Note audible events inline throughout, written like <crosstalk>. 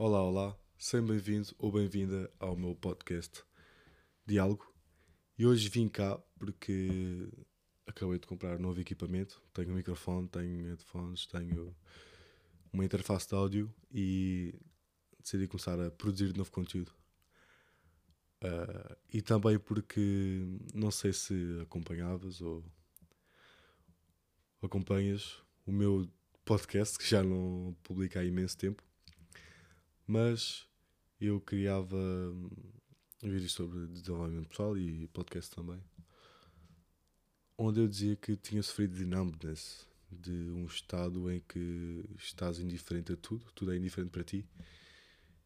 Olá, olá, seja bem-vindo ou bem-vinda ao meu podcast Diálogo. E hoje vim cá porque acabei de comprar novo equipamento. Tenho um microfone, tenho headphones, tenho uma interface de áudio e decidi começar a produzir novo conteúdo. Uh, e também porque não sei se acompanhavas ou acompanhas o meu podcast, que já não publica há imenso tempo, mas eu criava hum, vídeos sobre desenvolvimento pessoal e podcast também, onde eu dizia que tinha sofrido de numbness, de um estado em que estás indiferente a tudo, tudo é indiferente para ti,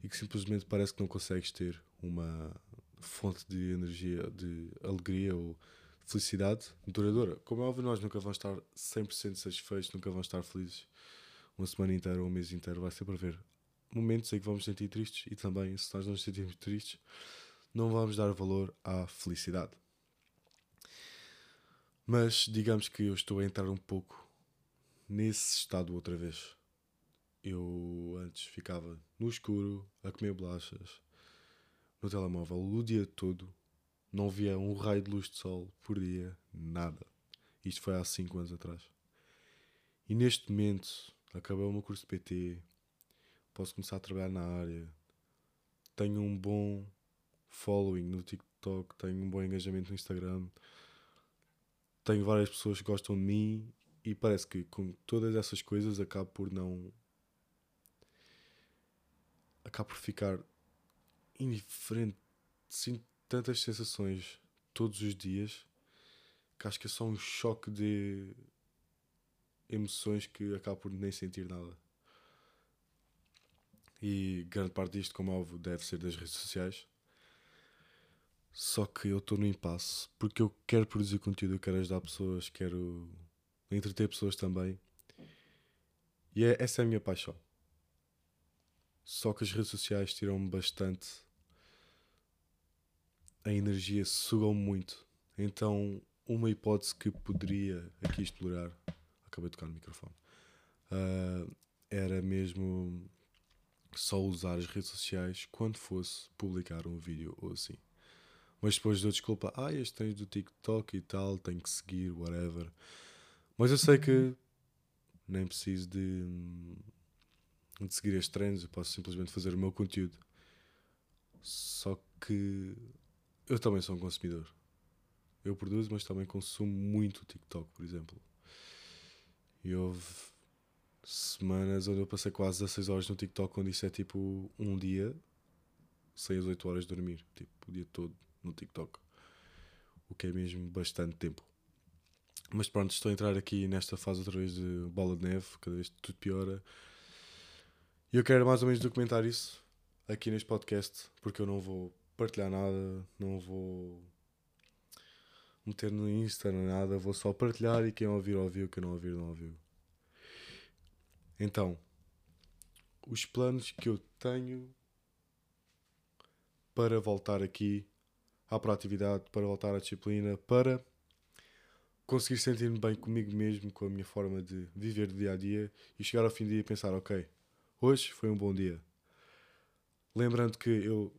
e que simplesmente parece que não consegues ter uma fonte de energia, de alegria ou felicidade duradoura. Como é óbvio, nós nunca vamos estar 100% satisfeitos, nunca vamos estar felizes uma semana inteira ou um mês inteiro. Vai sempre haver momentos em que vamos sentir tristes e também, se nós não nos sentirmos tristes, não vamos dar valor à felicidade. Mas digamos que eu estou a entrar um pouco nesse estado outra vez. Eu antes ficava no escuro, a comer bolachas, no telemóvel o dia todo, não via um raio de luz de sol por dia, nada. Isto foi há 5 anos atrás. E neste momento, acabei o meu curso de PT, posso começar a trabalhar na área, tenho um bom following no TikTok, tenho um bom engajamento no Instagram, tenho várias pessoas que gostam de mim e parece que com todas essas coisas acabo por não. acabo por ficar indiferente. Sinto tantas sensações todos os dias que acho que é só um choque de emoções que acabo por nem sentir nada. E grande parte disto, como é óbvio, deve ser das redes sociais. Só que eu estou no impasse porque eu quero produzir conteúdo, eu quero ajudar pessoas, quero entreter pessoas também. E é, essa é a minha paixão. Só que as redes sociais tiram-me bastante a energia, sugam muito. Então, uma hipótese que poderia aqui explorar, acabei de tocar no microfone, uh, era mesmo só usar as redes sociais quando fosse publicar um vídeo ou assim. Mas depois dou desculpa, ah, este tens do TikTok e tal, tenho que seguir, whatever. Mas eu sei que nem preciso de, de seguir as trends, eu posso simplesmente fazer o meu conteúdo. Só que eu também sou um consumidor. Eu produzo, mas também consumo muito o TikTok, por exemplo. E houve semanas onde eu passei quase 16 horas no TikTok, quando isso é tipo um dia sem as 8 horas de dormir. Tipo, o dia todo no TikTok. O que é mesmo bastante tempo. Mas pronto, estou a entrar aqui nesta fase outra vez de bola de neve, cada vez tudo piora. E eu quero mais ou menos documentar isso aqui neste podcast, porque eu não vou partilhar nada, não vou meter no Insta, nem nada, vou só partilhar e quem ouvir, ouviu, quem não ouvir, não ouviu. Então, os planos que eu tenho para voltar aqui à proatividade, para voltar à disciplina, para conseguir sentir-me bem comigo mesmo, com a minha forma de viver do dia a dia e chegar ao fim do dia e pensar: ok, hoje foi um bom dia. Lembrando que eu,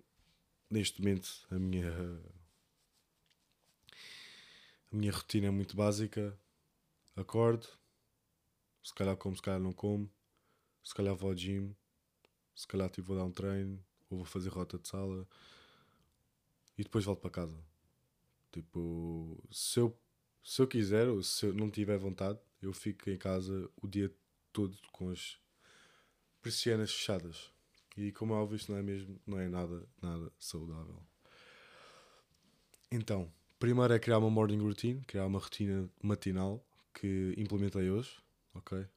neste momento, a minha, a minha rotina é muito básica. Acordo, se calhar como, se calhar não como, se calhar vou ao gym, se calhar tipo, vou dar um treino ou vou fazer rota de sala e depois volto para casa. Tipo, se eu, se eu quiser ou se eu não tiver vontade, eu fico em casa o dia todo com as persianas fechadas. E como é óbvio, isto não é mesmo, não é nada, nada saudável. Então, primeiro é criar uma morning routine, criar uma rotina matinal que implementei hoje, ok?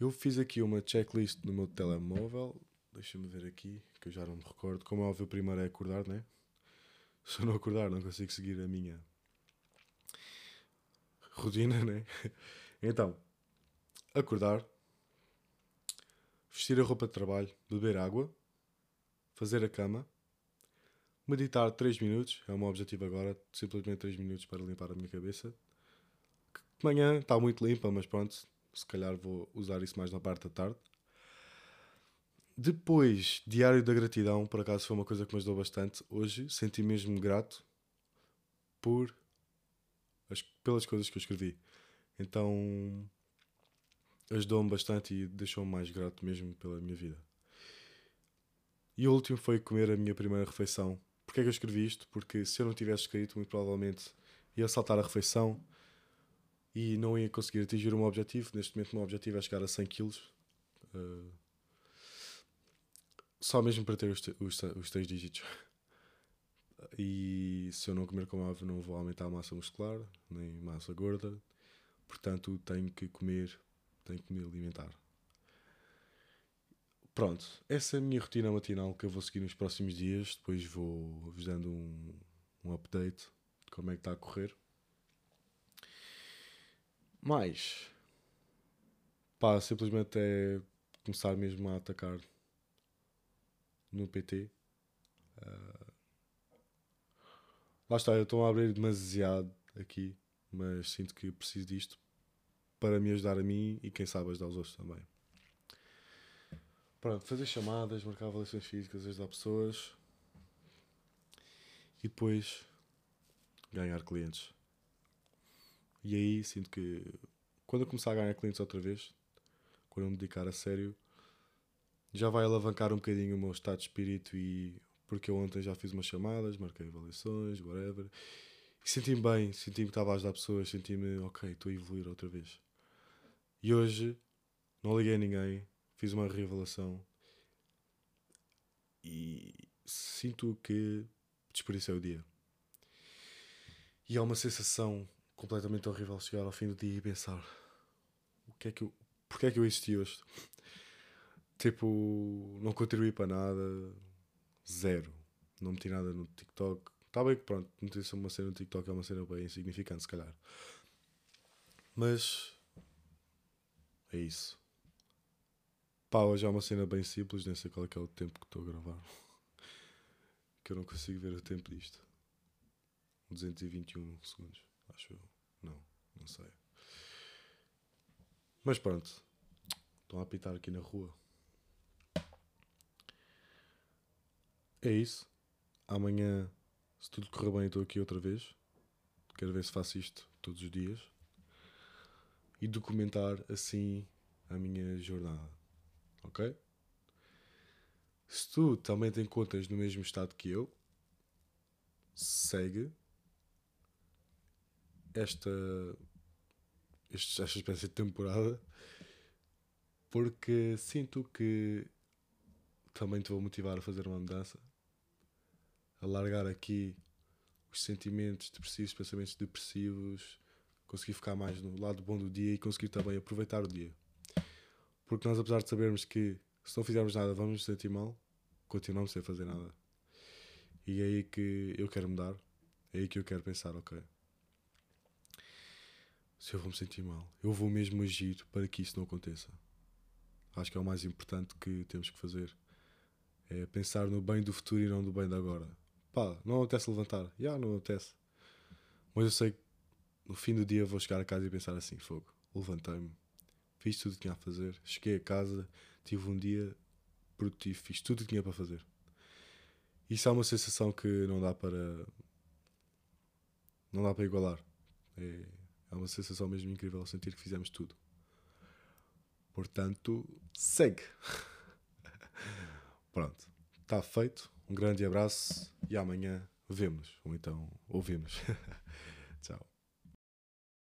Eu fiz aqui uma checklist no meu telemóvel, deixa-me ver aqui, que eu já não me recordo. Como é óbvio, o primeiro é acordar, né? <laughs> Se eu não acordar, não consigo seguir a minha rotina, né? <laughs> Então, acordar, vestir a roupa de trabalho, beber água, fazer a cama, meditar 3 minutos, é o meu objetivo agora, simplesmente 3 minutos para limpar a minha cabeça. De manhã está muito limpa, mas pronto, se calhar vou usar isso mais na parte da tarde. depois, Diário da Gratidão, por acaso foi uma coisa que me ajudou bastante. Hoje senti mesmo grato por as, pelas coisas que eu escrevi. Então ajudou-me bastante e deixou-me mais grato mesmo pela minha vida. E o último foi comer a minha primeira refeição. Porquê é que eu escrevi isto? Porque se eu não tivesse escrito, muito provavelmente ia saltar a refeição e não ia conseguir atingir meu objetivo. Neste momento, o meu objetivo é chegar a 100 kg. Uh, só mesmo para ter os, os, os três dígitos. E se eu não comer como ave, não vou aumentar a massa muscular, nem massa gorda. Portanto, tenho que comer, tenho que me alimentar. Pronto, essa é a minha rotina matinal que eu vou seguir nos próximos dias. Depois vou-vos dando um, um update de como é que está a correr. Mas, pá, simplesmente é começar mesmo a atacar no PT. Uh, ah, lá está, eu estou a abrir demasiado aqui, mas sinto que preciso disto para me ajudar a mim e quem sabe ajudar os outros também. Pronto, fazer chamadas, marcar avaliações físicas, ajudar pessoas e depois ganhar clientes. E aí sinto que quando eu começar a ganhar clientes outra vez, quando eu me dedicar a sério, já vai alavancar um bocadinho o meu estado de espírito e porque eu ontem já fiz umas chamadas, marquei avaliações, whatever, e senti-me bem, senti-me que estava a ajudar pessoas, senti-me, ok, estou a evoluir outra vez. E hoje não liguei a ninguém, fiz uma revelação e sinto que desperdicei o dia. E é uma sensação completamente horrível chegar ao fim do dia e pensar o que é que eu, porque é que eu existi hoje? Tipo, não contribuí para nada, zero. Não meti nada no TikTok. Está bem que pronto, meter uma cena no TikTok é uma cena bem insignificante, se calhar. Mas é isso. Pá, hoje é uma cena bem simples, nem sei qual é, é o tempo que estou a gravar. <laughs> que eu não consigo ver o tempo disto. 221 segundos, acho eu. Não, não sei. Mas pronto. Estão a apitar aqui na rua. É isso. Amanhã, se tudo correr bem, estou aqui outra vez. Quero ver se faço isto todos os dias. E documentar assim a minha jornada. Ok? Se tu também te encontras no mesmo estado que eu, segue esta, esta espécie de temporada porque sinto que também te vou motivar a fazer uma mudança alargar aqui os sentimentos depressivos, pensamentos depressivos, conseguir ficar mais no lado bom do dia e conseguir também aproveitar o dia. Porque nós, apesar de sabermos que se não fizermos nada vamos nos sentir mal, continuamos sem fazer nada. E é aí que eu quero mudar, é aí que eu quero pensar, ok. Se eu vou me sentir mal, eu vou mesmo agir para que isso não aconteça. Acho que é o mais importante que temos que fazer. É pensar no bem do futuro e não no bem de agora pá, não acontece levantar. Já, yeah, não acontece. Mas eu sei que no fim do dia vou chegar a casa e pensar assim: fogo, levantei-me, fiz tudo o que tinha a fazer, cheguei a casa, tive um dia produtivo, fiz tudo o que tinha para fazer. Isso é uma sensação que não dá para. não dá para igualar. É, é uma sensação mesmo incrível sentir que fizemos tudo. Portanto, segue. <laughs> Pronto, está feito. Um grande abraço e amanhã vemos, ou então ouvimos. <laughs> Tchau.